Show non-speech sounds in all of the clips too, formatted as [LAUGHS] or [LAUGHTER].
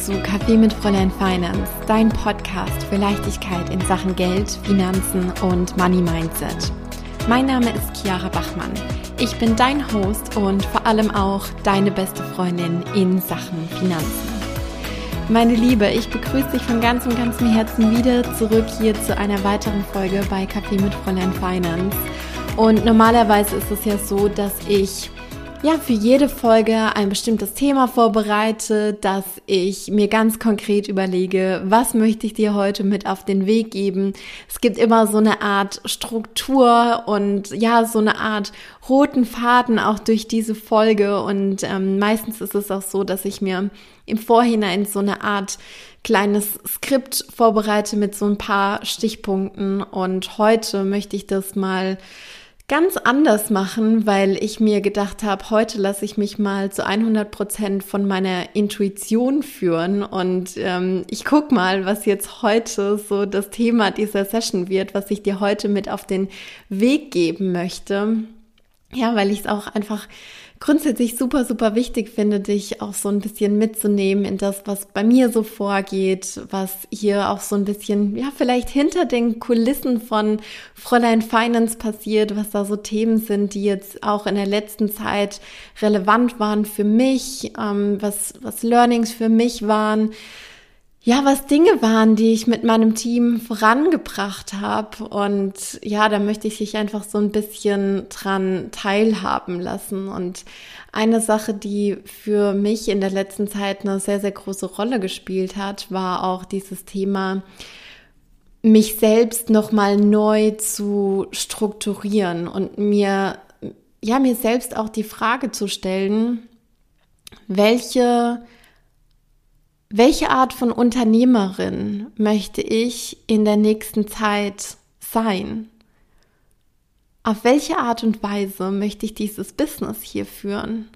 zu Kaffee mit Fräulein Finance, dein Podcast für Leichtigkeit in Sachen Geld, Finanzen und Money Mindset. Mein Name ist Chiara Bachmann. Ich bin dein Host und vor allem auch deine beste Freundin in Sachen Finanzen. Meine Liebe, ich begrüße dich von ganzem, ganzem Herzen wieder zurück hier zu einer weiteren Folge bei Kaffee mit Fräulein Finance. Und normalerweise ist es ja so, dass ich ja, für jede Folge ein bestimmtes Thema vorbereite, dass ich mir ganz konkret überlege, was möchte ich dir heute mit auf den Weg geben. Es gibt immer so eine Art Struktur und ja, so eine Art roten Faden auch durch diese Folge. Und ähm, meistens ist es auch so, dass ich mir im Vorhinein so eine Art kleines Skript vorbereite mit so ein paar Stichpunkten. Und heute möchte ich das mal ganz anders machen, weil ich mir gedacht habe, heute lasse ich mich mal zu 100 Prozent von meiner Intuition führen und ähm, ich guck mal, was jetzt heute so das Thema dieser Session wird, was ich dir heute mit auf den Weg geben möchte. Ja, weil ich es auch einfach grundsätzlich super, super wichtig finde, dich auch so ein bisschen mitzunehmen in das, was bei mir so vorgeht, was hier auch so ein bisschen, ja, vielleicht hinter den Kulissen von Fräulein Finance passiert, was da so Themen sind, die jetzt auch in der letzten Zeit relevant waren für mich, ähm, was, was Learnings für mich waren ja, was Dinge waren, die ich mit meinem Team vorangebracht habe. Und ja, da möchte ich dich einfach so ein bisschen dran teilhaben lassen. Und eine Sache, die für mich in der letzten Zeit eine sehr, sehr große Rolle gespielt hat, war auch dieses Thema, mich selbst nochmal neu zu strukturieren und mir, ja, mir selbst auch die Frage zu stellen, welche welche Art von Unternehmerin möchte ich in der nächsten Zeit sein? Auf welche Art und Weise möchte ich dieses Business hier führen?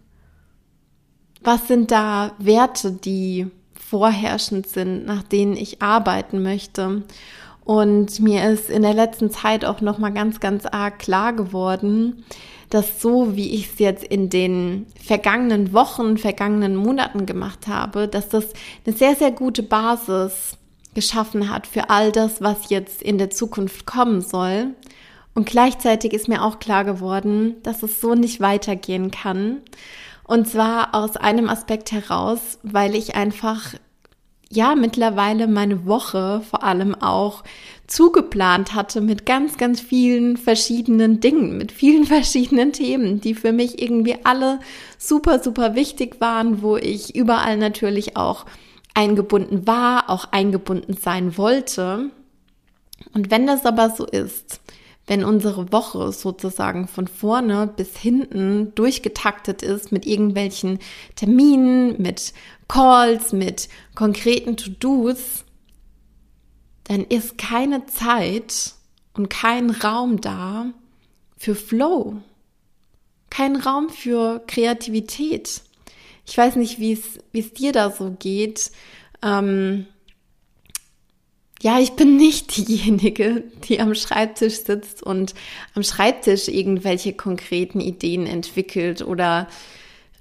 Was sind da Werte, die vorherrschend sind, nach denen ich arbeiten möchte? Und mir ist in der letzten Zeit auch noch mal ganz, ganz arg klar geworden, dass so, wie ich es jetzt in den vergangenen Wochen, vergangenen Monaten gemacht habe, dass das eine sehr, sehr gute Basis geschaffen hat für all das, was jetzt in der Zukunft kommen soll. Und gleichzeitig ist mir auch klar geworden, dass es so nicht weitergehen kann. Und zwar aus einem Aspekt heraus, weil ich einfach ja mittlerweile meine Woche vor allem auch zugeplant hatte mit ganz, ganz vielen verschiedenen Dingen, mit vielen [LAUGHS] verschiedenen Themen, die für mich irgendwie alle super, super wichtig waren, wo ich überall natürlich auch eingebunden war, auch eingebunden sein wollte. Und wenn das aber so ist, wenn unsere Woche sozusagen von vorne bis hinten durchgetaktet ist mit irgendwelchen Terminen, mit Calls, mit konkreten To-Dos, dann ist keine Zeit und kein Raum da für Flow, kein Raum für Kreativität. Ich weiß nicht, wie es dir da so geht. Ähm, ja, ich bin nicht [LAUGHS] diejenige, die am Schreibtisch sitzt und am Schreibtisch irgendwelche konkreten Ideen entwickelt oder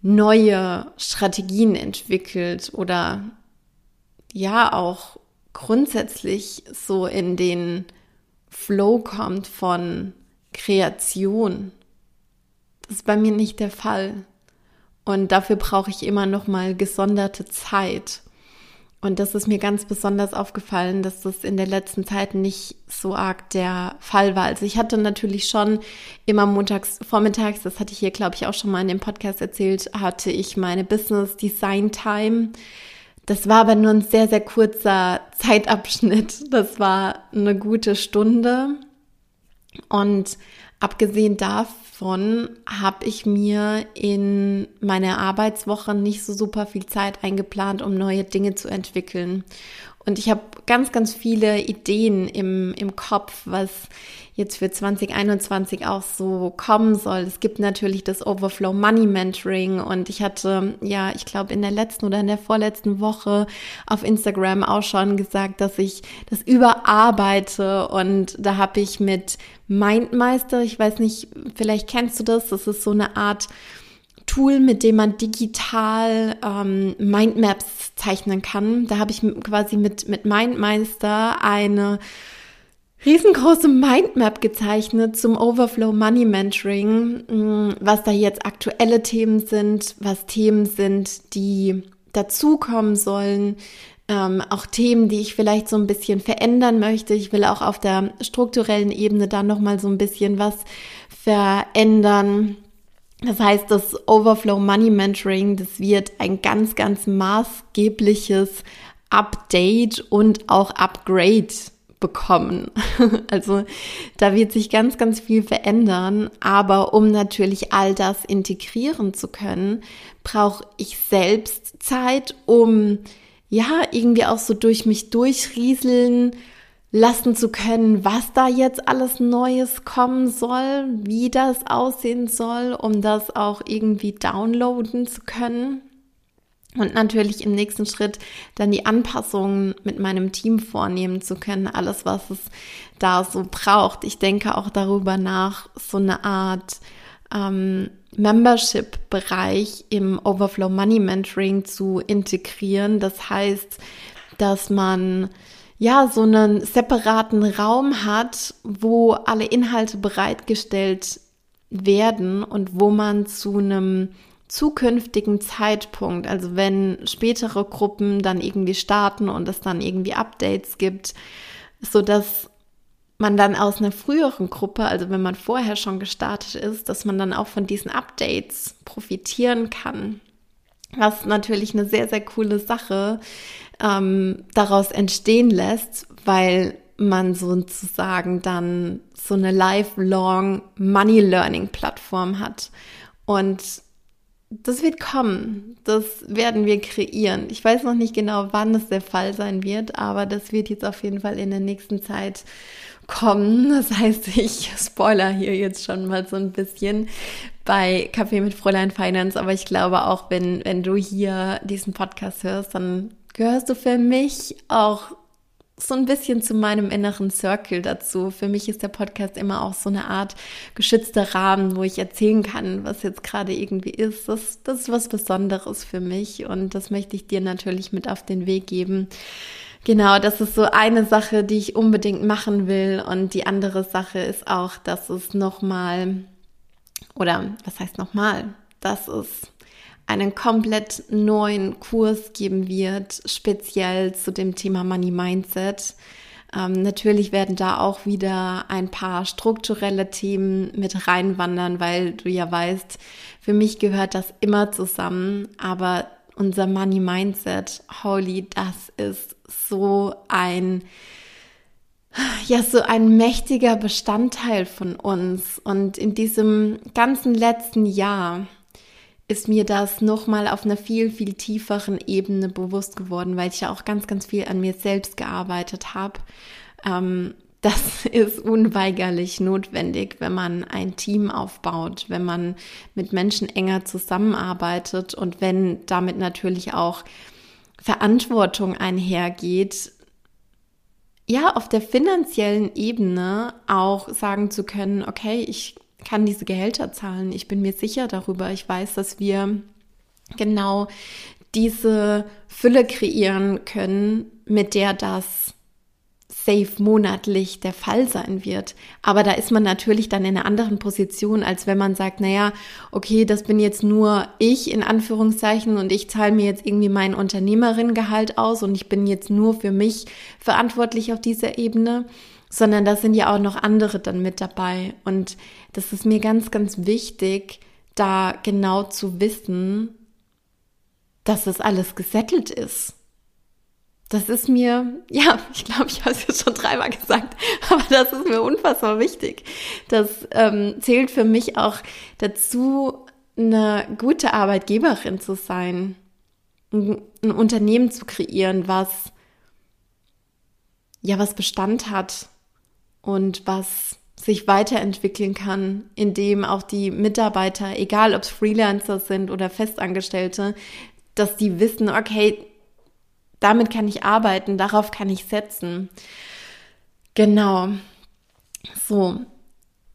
neue Strategien entwickelt oder ja auch grundsätzlich so in den Flow kommt von Kreation. Das ist bei mir nicht der Fall. Und dafür brauche ich immer noch mal gesonderte Zeit. Und das ist mir ganz besonders aufgefallen, dass das in der letzten Zeit nicht so arg der Fall war. Also ich hatte natürlich schon immer montags, vormittags, das hatte ich hier, glaube ich, auch schon mal in dem Podcast erzählt, hatte ich meine Business Design Time. Das war aber nur ein sehr, sehr kurzer Zeitabschnitt. Das war eine gute Stunde. Und abgesehen davon habe ich mir in meiner Arbeitswoche nicht so super viel Zeit eingeplant, um neue Dinge zu entwickeln. Und ich habe ganz, ganz viele Ideen im, im Kopf, was jetzt für 2021 auch so kommen soll. Es gibt natürlich das Overflow Money Mentoring und ich hatte, ja, ich glaube in der letzten oder in der vorletzten Woche auf Instagram auch schon gesagt, dass ich das überarbeite und da habe ich mit Mindmeister, ich weiß nicht, vielleicht kennst du das, das ist so eine Art Tool, mit dem man digital ähm, Mindmaps zeichnen kann. Da habe ich quasi mit, mit Mindmeister eine riesengroße Mindmap gezeichnet zum Overflow Money Mentoring, mm, was da jetzt aktuelle Themen sind, was Themen sind, die dazukommen sollen, ähm, auch Themen, die ich vielleicht so ein bisschen verändern möchte. Ich will auch auf der strukturellen Ebene dann nochmal so ein bisschen was verändern. Das heißt, das Overflow Money Mentoring, das wird ein ganz, ganz maßgebliches Update und auch Upgrade bekommen. [LAUGHS] Also da wird sich ganz, ganz viel verändern. Aber um natürlich all das integrieren zu können, brauche ich selbst Zeit, um ja irgendwie auch so durch mich durchrieseln lassen zu können, was da jetzt alles Neues kommen soll, wie das aussehen soll, um das auch irgendwie downloaden zu können. Und natürlich im nächsten Schritt dann die Anpassungen mit meinem Team vornehmen zu können, alles, was es da so braucht. Ich denke auch darüber nach, so eine Art ähm, Membership-Bereich im Overflow Money Mentoring zu integrieren. Das heißt, dass man ja so einen separaten Raum hat, wo alle Inhalte bereitgestellt werden und wo man zu einem zukünftigen Zeitpunkt, also wenn spätere Gruppen dann irgendwie starten und es dann irgendwie Updates gibt, so dass man dann aus einer früheren Gruppe, also wenn man vorher schon gestartet ist, dass man dann auch von diesen Updates profitieren kann. Was natürlich eine sehr, sehr coole Sache ähm, daraus entstehen lässt, weil man sozusagen dann so eine lifelong Money Learning Plattform hat. Und das wird kommen. Das werden wir kreieren. Ich weiß noch nicht genau, wann es der Fall sein wird, aber das wird jetzt auf jeden Fall in der nächsten Zeit kommen. Das heißt, ich spoiler hier jetzt schon mal so ein bisschen bei Kaffee mit Fräulein Finance, aber ich glaube auch, wenn, wenn du hier diesen Podcast hörst, dann gehörst du für mich auch so ein bisschen zu meinem inneren Circle dazu. Für mich ist der Podcast immer auch so eine Art geschützter Rahmen, wo ich erzählen kann, was jetzt gerade irgendwie ist. Das, das ist was Besonderes für mich und das möchte ich dir natürlich mit auf den Weg geben. Genau, das ist so eine Sache, die ich unbedingt machen will und die andere Sache ist auch, dass es nochmal, oder was heißt nochmal, dass es einen komplett neuen Kurs geben wird, speziell zu dem Thema Money Mindset. Ähm, natürlich werden da auch wieder ein paar strukturelle Themen mit reinwandern, weil du ja weißt, für mich gehört das immer zusammen, aber unser Money Mindset, holy, das ist so ein, ja, so ein mächtiger Bestandteil von uns. Und in diesem ganzen letzten Jahr, ist mir das nochmal auf einer viel, viel tieferen Ebene bewusst geworden, weil ich ja auch ganz, ganz viel an mir selbst gearbeitet habe. Ähm, das [LAUGHS] ist unweigerlich notwendig, wenn man ein Team aufbaut, wenn man mit Menschen enger zusammenarbeitet und wenn damit natürlich auch Verantwortung einhergeht, ja, auf der finanziellen Ebene auch sagen zu können, okay, ich kann diese Gehälter zahlen. Ich bin mir sicher darüber. Ich weiß, dass wir genau diese Fülle kreieren können, mit der das safe monatlich der Fall sein wird. Aber da ist man natürlich dann in einer anderen Position, als wenn man sagt, naja, okay, das bin jetzt nur ich in Anführungszeichen und ich zahle mir jetzt irgendwie mein Unternehmerinnengehalt aus und ich bin jetzt nur für mich verantwortlich auf dieser Ebene sondern da sind ja auch noch andere dann mit dabei. Und das ist mir ganz, ganz wichtig, da genau zu wissen, dass das alles gesettelt ist. Das ist mir, [LAUGHS] ja, ich glaube, ich habe es jetzt schon dreimal gesagt, [LAUGHS] aber das ist mir unfassbar wichtig. Das ähm, zählt für mich auch dazu, eine gute Arbeitgeberin zu sein, ein, ein Unternehmen zu kreieren, was ja was Bestand hat, und was sich weiterentwickeln kann, indem auch die Mitarbeiter, egal ob es Freelancer sind oder Festangestellte, dass die wissen, okay, damit kann ich arbeiten, darauf kann ich setzen. Genau. So.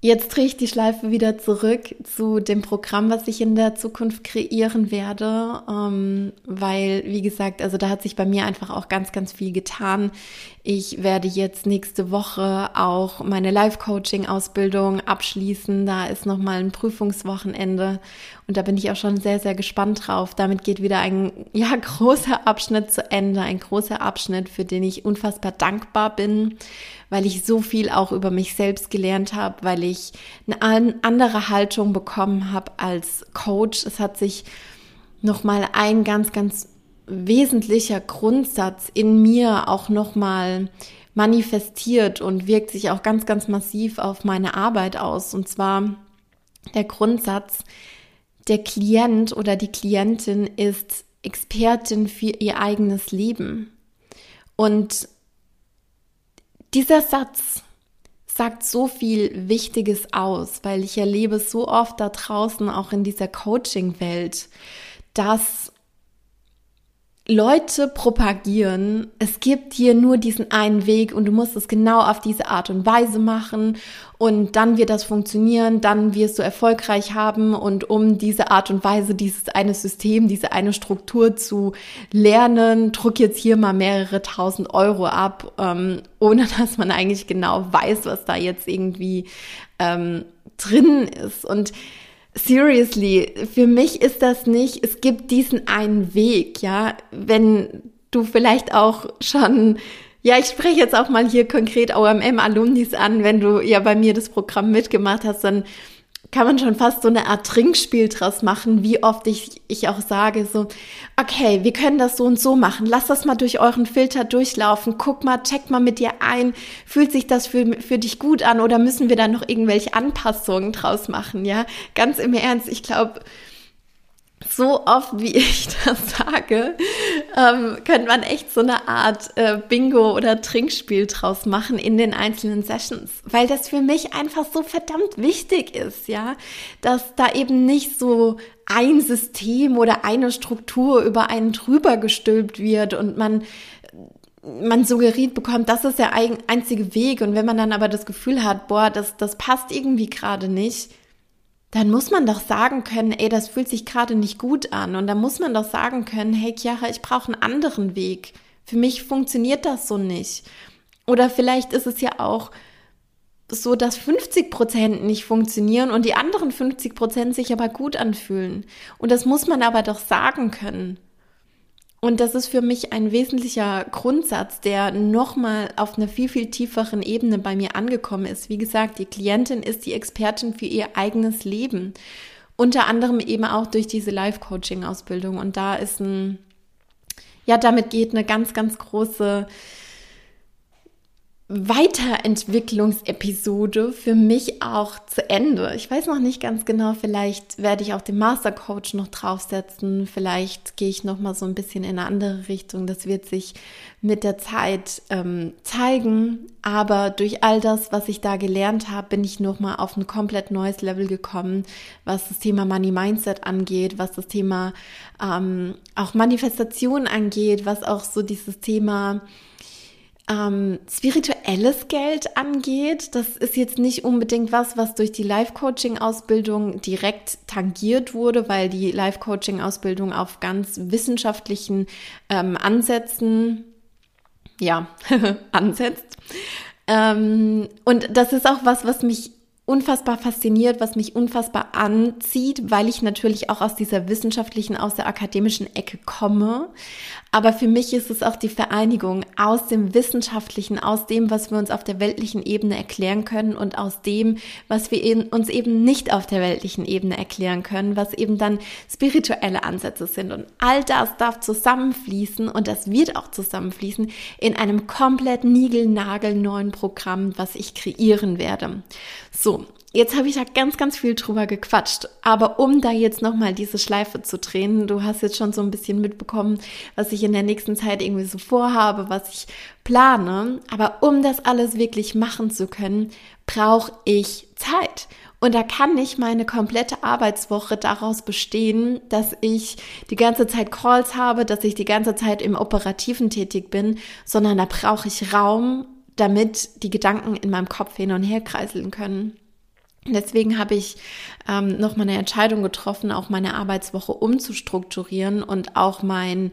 Jetzt drehe ich die Schleife wieder zurück zu dem Programm, was ich in der Zukunft kreieren werde, ähm, weil, wie gesagt, also da hat sich bei mir einfach auch ganz, ganz viel getan. Ich werde jetzt nächste Woche auch meine Live-Coaching-Ausbildung abschließen. Da ist nochmal ein Prüfungswochenende und da bin ich auch schon sehr, sehr gespannt drauf. Damit geht wieder ein, [LAUGHS] ja, großer Abschnitt zu Ende, ein großer Abschnitt, für den ich unfassbar dankbar bin weil ich so viel auch über mich selbst gelernt habe, weil ich eine andere Haltung bekommen habe als Coach. Es hat sich nochmal ein ganz, ganz wesentlicher Grundsatz in mir auch nochmal manifestiert und wirkt sich auch ganz, ganz massiv auf meine Arbeit aus. Und zwar der Grundsatz, der Klient oder die Klientin ist Expertin für ihr eigenes Leben. Und dieser Satz sagt so viel Wichtiges aus, weil ich erlebe so oft da draußen, auch in dieser Coaching-Welt, dass Leute propagieren, es gibt hier nur diesen einen Weg und du musst es genau auf diese Art und Weise machen und dann wird das funktionieren, dann wirst du erfolgreich haben und um diese Art und Weise, dieses eine System, diese eine Struktur zu lernen, druck jetzt hier mal mehrere tausend Euro ab, ähm, ohne [LAUGHS] dass man eigentlich genau weiß, was da jetzt irgendwie ähm, drin ist. Und seriously, für mich ist das nicht, es gibt diesen einen Weg, ja, wenn du vielleicht auch schon ja, ich spreche jetzt auch mal hier konkret OMM-Alumnis an. Wenn du ja bei mir das Programm mitgemacht hast, dann kann man schon fast so eine Art Trinkspiel draus machen, wie oft ich, ich auch sage, so, okay, wir können das so und so machen, lass das mal durch euren Filter durchlaufen, guck mal, check mal mit dir ein, fühlt sich das für, für dich gut an oder müssen wir da noch irgendwelche Anpassungen draus machen, ja? Ganz im Ernst, ich glaube, so oft, wie [LAUGHS] ich das sage, ähm, könnte man echt so eine Art äh, Bingo oder Trinkspiel draus machen in den einzelnen Sessions, weil das für mich einfach so verdammt wichtig ist, ja, dass da eben nicht so ein System oder eine Struktur über einen drüber gestülpt wird und man man suggeriert bekommt, das ist der einzige Weg. Und wenn man dann aber das Gefühl hat, boah, das, das passt irgendwie gerade nicht, dann muss man doch sagen können, ey, das fühlt sich gerade nicht gut an. Und dann muss man doch sagen können, hey Chiara, ich brauche einen anderen Weg. Für mich funktioniert das so nicht. Oder vielleicht ist es ja auch so, dass 50 Prozent nicht funktionieren und die anderen 50 Prozent sich aber gut anfühlen. Und das muss man aber doch sagen können. Und das ist für mich ein wesentlicher Grundsatz, der nochmal auf einer viel, viel tieferen Ebene bei mir angekommen ist. Wie gesagt, die Klientin ist die Expertin für ihr eigenes Leben. Unter anderem eben auch durch diese Life-Coaching-Ausbildung. Und da ist ein, ja, damit geht eine ganz, ganz große Weiterentwicklungsepisode für mich auch zu Ende. Ich weiß noch nicht ganz genau, vielleicht werde ich auch den Mastercoach noch draufsetzen, vielleicht gehe ich noch mal so ein bisschen in eine andere Richtung. Das wird sich mit der Zeit ähm, zeigen. Aber durch all das, was ich da gelernt habe, bin ich noch mal auf ein komplett neues Level gekommen, was das Thema Money Mindset angeht, was das Thema ähm, auch Manifestation angeht, was auch so dieses Thema ähm, spirituelles Geld angeht, das ist jetzt nicht unbedingt was, was durch die Life-Coaching-Ausbildung direkt tangiert wurde, weil die Life-Coaching-Ausbildung auf ganz wissenschaftlichen ähm, Ansätzen, ja, [LAUGHS] ansetzt. Ähm, und das ist auch was, was mich unfassbar fasziniert, was mich unfassbar anzieht, weil ich natürlich auch aus dieser wissenschaftlichen, aus der akademischen Ecke komme. Aber für mich ist es auch die Vereinigung aus dem Wissenschaftlichen, aus dem, was wir uns auf der weltlichen Ebene erklären können und aus dem, was wir uns eben nicht auf der weltlichen Ebene erklären können, was eben dann spirituelle Ansätze sind. Und all das darf zusammenfließen und das wird auch zusammenfließen in einem komplett niegelnagelneuen Programm, was ich kreieren werde. So, jetzt habe ich da ganz, ganz viel drüber gequatscht. Aber um da jetzt nochmal diese Schleife zu drehen, du hast jetzt schon so ein bisschen mitbekommen, was ich in der nächsten Zeit irgendwie so vorhabe, was ich plane. Aber um das alles wirklich machen zu können, brauche ich Zeit. Und da kann nicht meine komplette Arbeitswoche daraus bestehen, dass ich die ganze Zeit Calls habe, dass ich die ganze Zeit im Operativen tätig bin, sondern da brauche ich Raum damit die Gedanken in meinem Kopf hin und her kreiseln können. Deswegen habe ich ähm, noch mal eine Entscheidung getroffen, auch meine Arbeitswoche umzustrukturieren und auch mein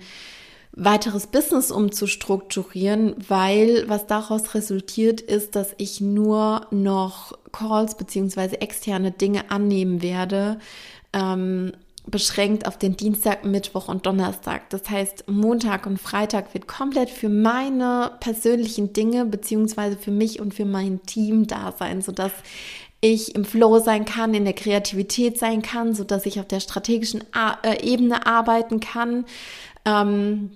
weiteres Business umzustrukturieren, weil was daraus resultiert ist, dass ich nur noch Calls beziehungsweise externe Dinge annehmen werde, ähm, beschränkt auf den Dienstag, Mittwoch und Donnerstag. Das heißt, Montag und Freitag wird komplett für meine persönlichen Dinge beziehungsweise für mich und für mein Team da sein, sodass ich im Flow sein kann, in der Kreativität sein kann, so dass ich auf der strategischen äh, Ebene arbeiten kann. Ähm,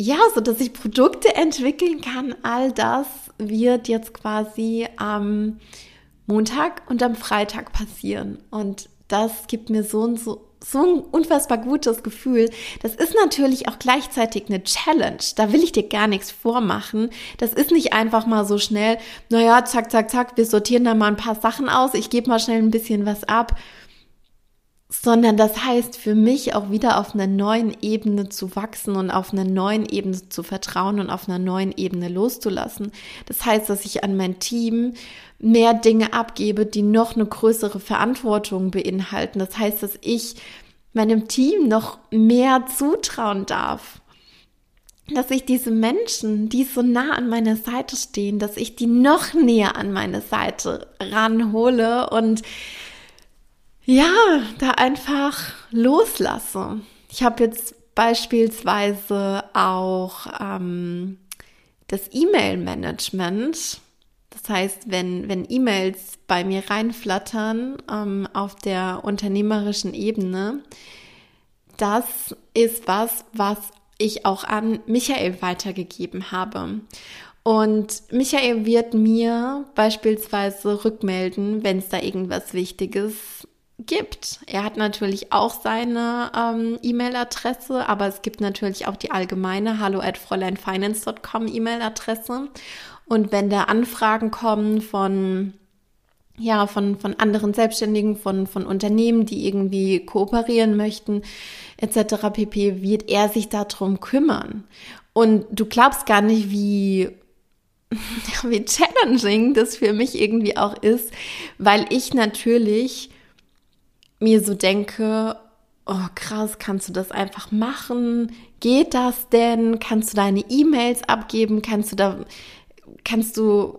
ja, so dass ich Produkte entwickeln kann. All das wird jetzt quasi am Montag und am Freitag passieren. Und das gibt mir so und so so ein unfassbar gutes Gefühl. Das ist natürlich auch gleichzeitig eine Challenge. Da will ich dir gar nichts vormachen. Das ist nicht einfach mal so schnell, naja, zack, zack, zack, wir sortieren da mal ein paar Sachen aus, ich gebe mal schnell ein bisschen was ab. Sondern das heißt für mich auch wieder auf einer neuen Ebene zu wachsen und auf einer neuen Ebene zu vertrauen und auf einer neuen Ebene loszulassen. Das heißt, dass ich an mein Team mehr Dinge abgebe, die noch eine größere Verantwortung beinhalten. Das heißt, dass ich meinem Team noch mehr zutrauen darf. Dass ich diese Menschen, die so nah an meiner Seite stehen, dass ich die noch näher an meine Seite ranhole und ja, da einfach loslasse. Ich habe jetzt beispielsweise auch ähm, das E-Mail-Management das heißt, wenn, wenn E-Mails bei mir reinflattern ähm, auf der unternehmerischen Ebene, das ist was, was ich auch an Michael weitergegeben habe. Und Michael wird mir beispielsweise rückmelden, wenn es da irgendwas Wichtiges gibt. Er hat natürlich auch seine ähm, E-Mail-Adresse, aber es gibt natürlich auch die allgemeine hallo at fräuleinfinance.com E-Mail-Adresse. Und wenn da Anfragen kommen von ja, von, von anderen Selbstständigen, von, von Unternehmen, die irgendwie kooperieren möchten, etc. pp, wird er sich darum kümmern. Und du glaubst gar nicht, wie, [LAUGHS] wie challenging das für mich irgendwie auch ist, weil ich natürlich mir so denke, oh krass, kannst du das einfach machen? Geht das denn? Kannst du deine E-Mails abgeben? Kannst du da kannst du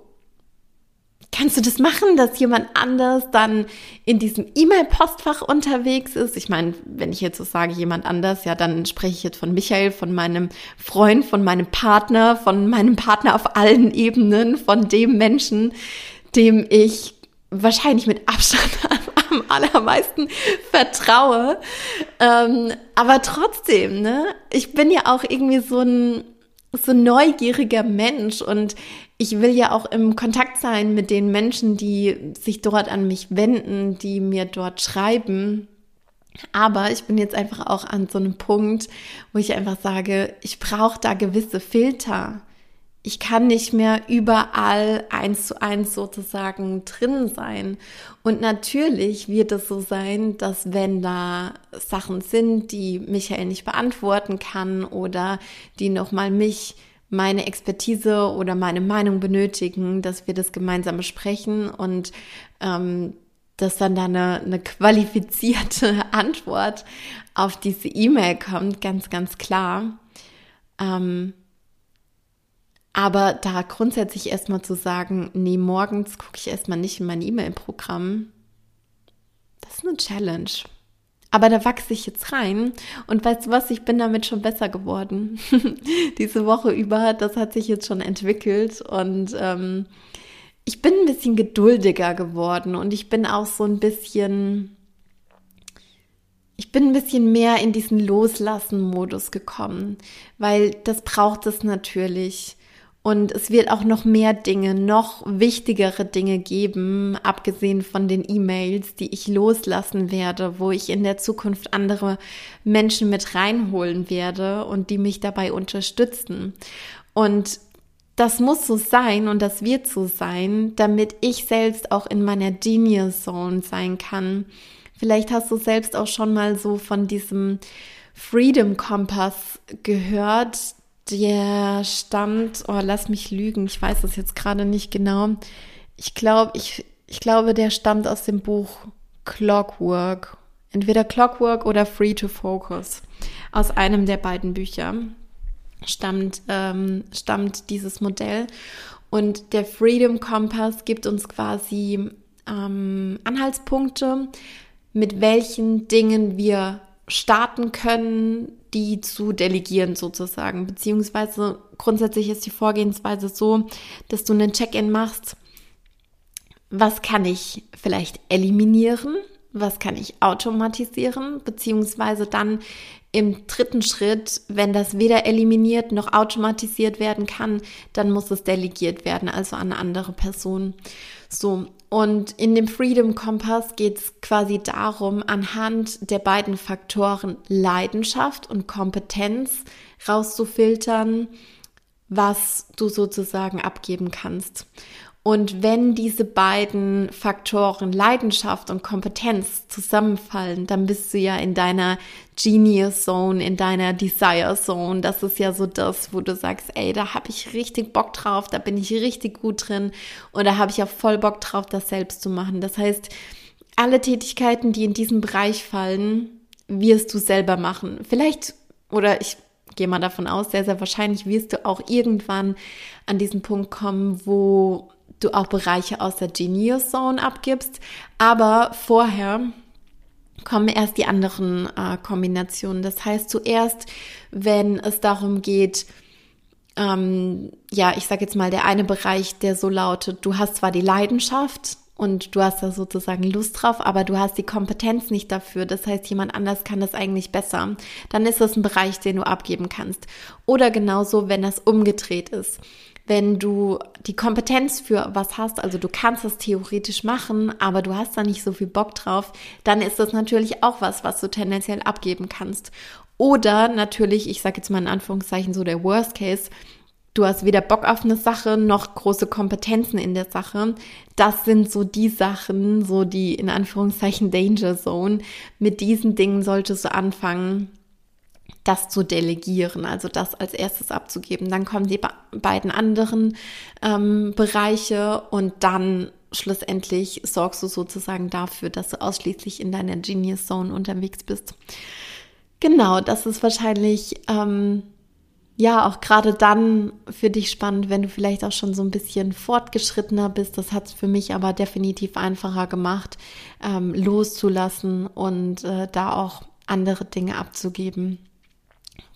kannst du das machen, dass jemand anders dann in diesem E-Mail-Postfach unterwegs ist? Ich meine, wenn ich jetzt so sage, jemand anders, ja, dann spreche ich jetzt von Michael, von meinem Freund, von meinem Partner, von meinem Partner auf allen Ebenen, von dem Menschen, dem ich wahrscheinlich mit Abstand am allermeisten vertraue. Ähm, aber trotzdem, ne, ich bin ja auch irgendwie so ein so neugieriger Mensch und ich will ja auch im Kontakt sein mit den Menschen, die sich dort an mich wenden, die mir dort schreiben. Aber ich bin jetzt einfach auch an so einem Punkt, wo ich einfach sage, ich brauche da gewisse Filter ich kann nicht mehr überall eins zu eins sozusagen drin sein. Und natürlich wird es so sein, dass wenn da Sachen sind, die Michael nicht beantworten kann oder die nochmal mich, meine Expertise oder meine Meinung benötigen, dass wir das gemeinsam besprechen und ähm, dass dann da eine, eine qualifizierte [LAUGHS] Antwort auf diese E-Mail kommt, ganz, ganz klar. Ähm, aber da grundsätzlich erstmal zu sagen, nee, morgens gucke ich erstmal nicht in mein E-Mail-Programm, das ist eine Challenge. Aber da wachse ich jetzt rein und weißt du was, ich bin damit schon besser geworden. [LAUGHS] Diese Woche über, das hat sich jetzt schon entwickelt und ähm, ich bin ein bisschen geduldiger geworden und ich bin auch so ein bisschen, ich bin ein bisschen mehr in diesen Loslassen-Modus gekommen, weil das braucht es natürlich. Und es wird auch noch mehr Dinge, noch wichtigere Dinge geben, abgesehen von den E-Mails, die ich loslassen werde, wo ich in der Zukunft andere Menschen mit reinholen werde und die mich dabei unterstützen. Und das muss so sein und das wird so sein, damit ich selbst auch in meiner Genius Zone sein kann. Vielleicht hast du selbst auch schon mal so von diesem Freedom Kompass gehört, der stammt, oh, lass mich lügen, ich weiß es jetzt gerade nicht genau. Ich glaube, ich, ich glaube, der stammt aus dem Buch Clockwork. Entweder Clockwork oder Free to Focus. Aus einem der beiden Bücher stammt, ähm, stammt dieses Modell. Und der Freedom Compass gibt uns quasi ähm, Anhaltspunkte, mit welchen Dingen wir starten können, die zu delegieren sozusagen. Beziehungsweise grundsätzlich ist die Vorgehensweise so, dass du einen Check-in machst. Was kann ich vielleicht eliminieren? Was kann ich automatisieren? Beziehungsweise dann im dritten Schritt, wenn das weder eliminiert noch automatisiert werden kann, dann muss es delegiert werden, also an eine andere Person. So, und in dem Freedom Kompass geht es quasi darum, anhand der beiden Faktoren Leidenschaft und Kompetenz rauszufiltern, was du sozusagen abgeben kannst. Und wenn diese beiden Faktoren Leidenschaft und Kompetenz zusammenfallen, dann bist du ja in deiner Genius Zone, in deiner Desire Zone. Das ist ja so das, wo du sagst, ey, da habe ich richtig Bock drauf, da bin ich richtig gut drin und da habe ich auch voll Bock drauf, das selbst zu machen. Das heißt, alle Tätigkeiten, die in diesen Bereich fallen, wirst du selber machen. Vielleicht, oder ich gehe mal davon aus, sehr, sehr wahrscheinlich wirst du auch irgendwann an diesen Punkt kommen, wo du auch Bereiche aus der Genius Zone abgibst. Aber vorher kommen erst die anderen äh, Kombinationen. Das heißt, zuerst, wenn es darum geht, ähm, ja, ich sage jetzt mal, der eine Bereich, der so lautet, du hast zwar die Leidenschaft und du hast da sozusagen Lust drauf, aber du hast die Kompetenz nicht dafür. Das heißt, jemand anders kann das eigentlich besser. Dann ist das ein Bereich, den du abgeben kannst. Oder genauso, wenn das umgedreht ist wenn du die Kompetenz für was hast, also du kannst das theoretisch machen, aber du hast da nicht so viel Bock drauf, dann ist das natürlich auch was, was du tendenziell abgeben kannst. Oder natürlich, ich sage jetzt mal in Anführungszeichen so der Worst Case, du hast weder Bock auf eine Sache noch große Kompetenzen in der Sache. Das sind so die Sachen, so die in Anführungszeichen Danger Zone. Mit diesen Dingen solltest du anfangen, das zu delegieren, also das als erstes abzugeben. Dann kommen die beiden anderen ähm, Bereiche und dann schlussendlich sorgst du sozusagen dafür, dass du ausschließlich in deiner Genius Zone unterwegs bist. Genau, das ist wahrscheinlich ähm, ja auch gerade dann für dich spannend, wenn du vielleicht auch schon so ein bisschen fortgeschrittener bist. Das hat es für mich aber definitiv einfacher gemacht, ähm, loszulassen und äh, da auch andere Dinge abzugeben.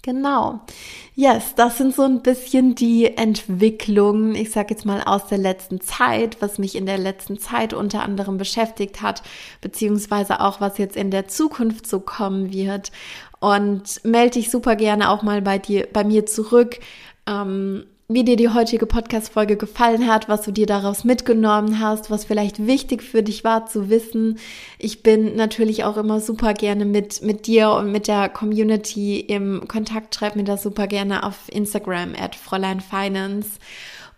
Genau. Yes, das sind so ein bisschen die Entwicklungen, ich sage jetzt mal aus der letzten Zeit, was mich in der letzten Zeit unter anderem beschäftigt hat, beziehungsweise auch was jetzt in der Zukunft so kommen wird. Und melde dich super gerne auch mal bei dir, bei mir zurück. Ähm, wie dir die heutige Podcast-Folge gefallen hat, was du dir daraus mitgenommen hast, was vielleicht wichtig für dich war zu wissen. Ich bin natürlich auch immer super gerne mit, mit dir und mit der Community im Kontakt. Schreib mir das super gerne auf Instagram at Fräulein Finance.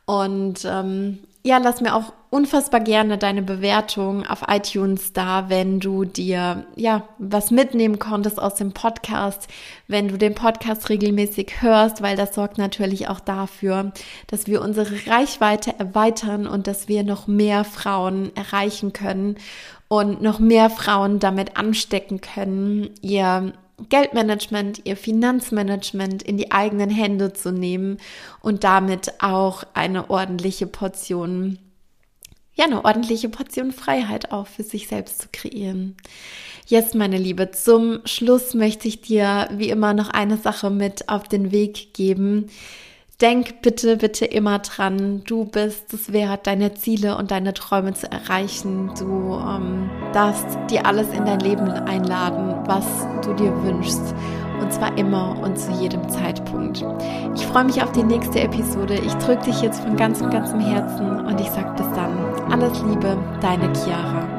Und ähm, ja, lass mir auch unfassbar gerne deine Bewertung auf iTunes da, wenn du dir ja was mitnehmen konntest aus dem Podcast, wenn du den Podcast regelmäßig hörst, weil das sorgt natürlich auch dafür, dass wir unsere Reichweite erweitern und dass wir noch mehr Frauen erreichen können und noch mehr Frauen damit anstecken können, ihr Geldmanagement, ihr Finanzmanagement in die eigenen Hände zu nehmen und damit auch eine ordentliche Portion, ja, eine ordentliche Portion Freiheit auch für sich selbst zu kreieren. Jetzt, meine Liebe, zum Schluss möchte ich dir wie immer noch eine Sache mit auf den Weg geben. Denk bitte, bitte immer dran, du bist es wert, deine Ziele und deine Träume zu erreichen. Du ähm, darfst dir alles in dein Leben einladen, was du dir wünschst. Und zwar immer und zu jedem Zeitpunkt. Ich freue mich auf die nächste Episode. Ich drücke dich jetzt von ganzem, ganzem Herzen und ich sage bis dann. Alles Liebe, deine Chiara.